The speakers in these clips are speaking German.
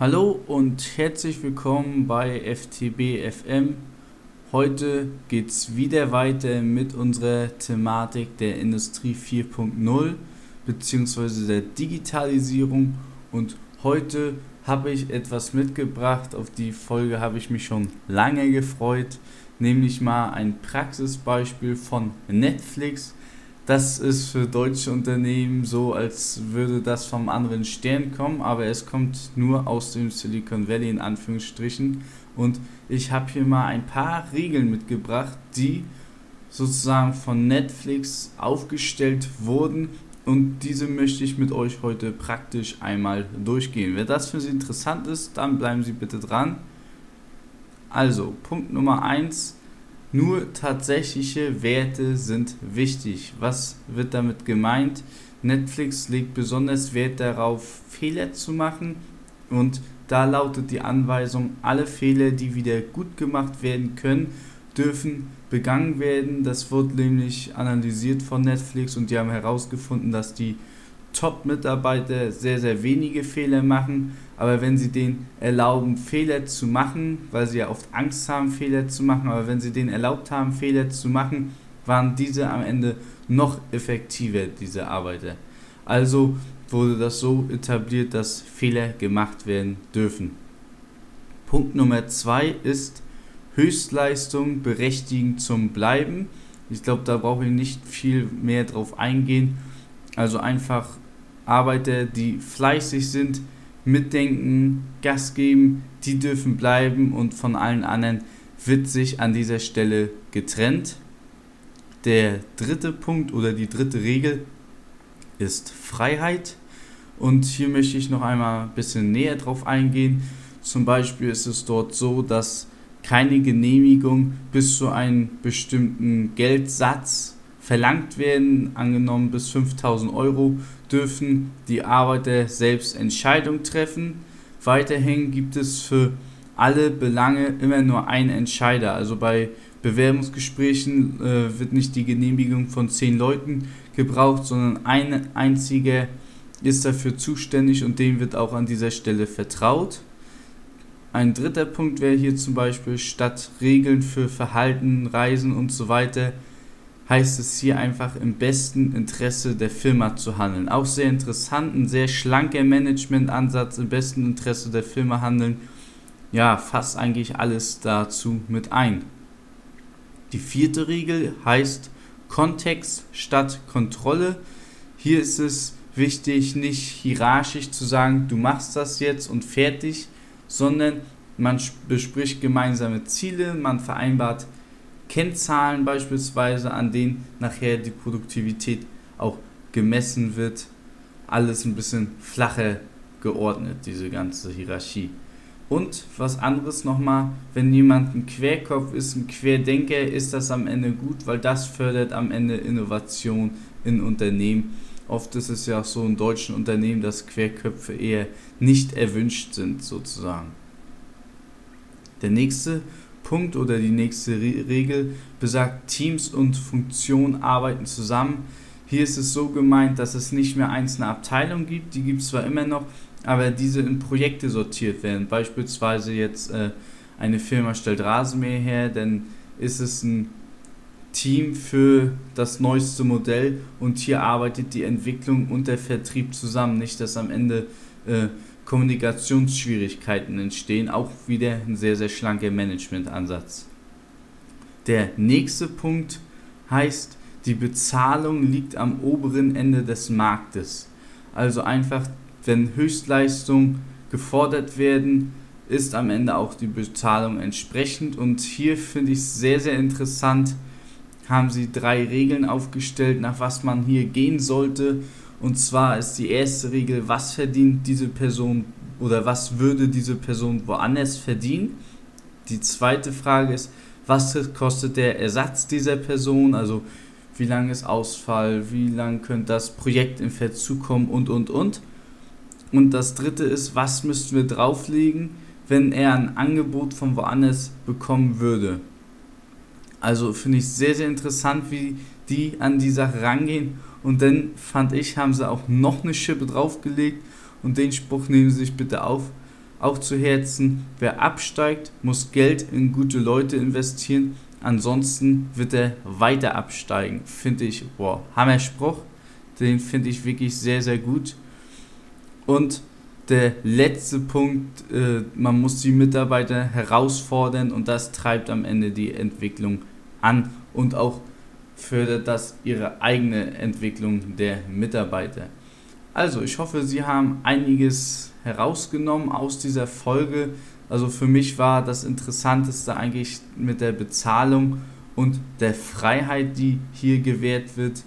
Hallo und herzlich willkommen bei FTB FM. Heute geht es wieder weiter mit unserer Thematik der Industrie 4.0 bzw. der Digitalisierung und heute habe ich etwas mitgebracht, auf die Folge habe ich mich schon lange gefreut, nämlich mal ein Praxisbeispiel von Netflix das ist für deutsche Unternehmen so, als würde das vom anderen Stern kommen, aber es kommt nur aus dem Silicon Valley in Anführungsstrichen. Und ich habe hier mal ein paar Regeln mitgebracht, die sozusagen von Netflix aufgestellt wurden. Und diese möchte ich mit euch heute praktisch einmal durchgehen. Wenn das für Sie interessant ist, dann bleiben Sie bitte dran. Also, Punkt Nummer 1 nur tatsächliche Werte sind wichtig. Was wird damit gemeint? Netflix legt besonders Wert darauf, Fehler zu machen und da lautet die Anweisung, alle Fehler, die wieder gut gemacht werden können, dürfen begangen werden. Das wird nämlich analysiert von Netflix und die haben herausgefunden, dass die Top-Mitarbeiter sehr, sehr wenige Fehler machen, aber wenn sie denen erlauben, Fehler zu machen, weil sie ja oft Angst haben, Fehler zu machen, aber wenn sie denen erlaubt haben, Fehler zu machen, waren diese am Ende noch effektiver, diese Arbeiter. Also wurde das so etabliert, dass Fehler gemacht werden dürfen. Punkt Nummer zwei ist Höchstleistung berechtigen zum Bleiben. Ich glaube, da brauche ich nicht viel mehr drauf eingehen. Also einfach Arbeiter, die fleißig sind, mitdenken, Gas geben, die dürfen bleiben und von allen anderen wird sich an dieser Stelle getrennt. Der dritte Punkt oder die dritte Regel ist Freiheit. Und hier möchte ich noch einmal ein bisschen näher drauf eingehen. Zum Beispiel ist es dort so, dass keine Genehmigung bis zu einem bestimmten Geldsatz verlangt werden, angenommen bis 5000 Euro, dürfen die Arbeiter selbst Entscheidungen treffen. Weiterhin gibt es für alle Belange immer nur einen Entscheider. Also bei Bewerbungsgesprächen äh, wird nicht die Genehmigung von zehn Leuten gebraucht, sondern ein einziger ist dafür zuständig und dem wird auch an dieser Stelle vertraut. Ein dritter Punkt wäre hier zum Beispiel statt Regeln für Verhalten, Reisen und so weiter heißt es hier einfach im besten Interesse der Firma zu handeln. Auch sehr interessant, ein sehr schlanker Managementansatz, im besten Interesse der Firma handeln. Ja, fasst eigentlich alles dazu mit ein. Die vierte Regel heißt Kontext statt Kontrolle. Hier ist es wichtig, nicht hierarchisch zu sagen, du machst das jetzt und fertig, sondern man bespricht gemeinsame Ziele, man vereinbart Kennzahlen beispielsweise, an denen nachher die Produktivität auch gemessen wird. Alles ein bisschen flacher geordnet, diese ganze Hierarchie. Und was anderes nochmal, wenn jemand ein Querkopf ist, ein Querdenker, ist das am Ende gut, weil das fördert am Ende Innovation in Unternehmen. Oft ist es ja auch so in deutschen Unternehmen, dass Querköpfe eher nicht erwünscht sind, sozusagen. Der nächste Punkt oder die nächste Re Regel besagt, Teams und Funktionen arbeiten zusammen. Hier ist es so gemeint, dass es nicht mehr einzelne Abteilungen gibt, die gibt es zwar immer noch, aber diese in Projekte sortiert werden. Beispielsweise jetzt äh, eine Firma stellt Rasenmäher her, dann ist es ein Team für das neueste Modell und hier arbeitet die Entwicklung und der Vertrieb zusammen. Nicht, dass am Ende äh, Kommunikationsschwierigkeiten entstehen. Auch wieder ein sehr, sehr schlanker Managementansatz. Der nächste Punkt heißt, die Bezahlung liegt am oberen Ende des Marktes. Also einfach, wenn Höchstleistungen gefordert werden, ist am Ende auch die Bezahlung entsprechend. Und hier finde ich es sehr, sehr interessant, haben sie drei Regeln aufgestellt, nach was man hier gehen sollte und zwar ist die erste Regel, was verdient diese Person oder was würde diese Person woanders verdienen. Die zweite Frage ist, was kostet der Ersatz dieser Person, also wie lange ist Ausfall, wie lange könnte das Projekt im Verzug kommen und, und, und. Und das dritte ist, was müssten wir drauflegen, wenn er ein Angebot von woanders bekommen würde. Also finde ich sehr, sehr interessant, wie die an die Sache rangehen und dann fand ich, haben sie auch noch eine Schippe draufgelegt und den Spruch nehmen Sie sich bitte auf. auch zu Herzen, wer absteigt, muss Geld in gute Leute investieren, ansonsten wird er weiter absteigen. Finde ich, boah, Hammerspruch, den finde ich wirklich sehr, sehr gut. Und der letzte Punkt, äh, man muss die Mitarbeiter herausfordern und das treibt am Ende die Entwicklung an und auch fördert das ihre eigene Entwicklung der Mitarbeiter. Also, ich hoffe, Sie haben einiges herausgenommen aus dieser Folge. Also für mich war das Interessanteste eigentlich mit der Bezahlung und der Freiheit, die hier gewährt wird.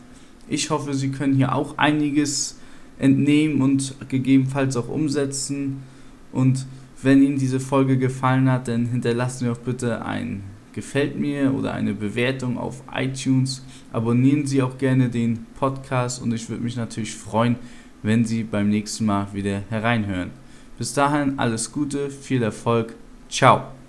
Ich hoffe, Sie können hier auch einiges entnehmen und gegebenenfalls auch umsetzen. Und wenn Ihnen diese Folge gefallen hat, dann hinterlassen Sie auch bitte ein Gefällt mir oder eine Bewertung auf iTunes. Abonnieren Sie auch gerne den Podcast und ich würde mich natürlich freuen, wenn Sie beim nächsten Mal wieder hereinhören. Bis dahin alles Gute, viel Erfolg, ciao.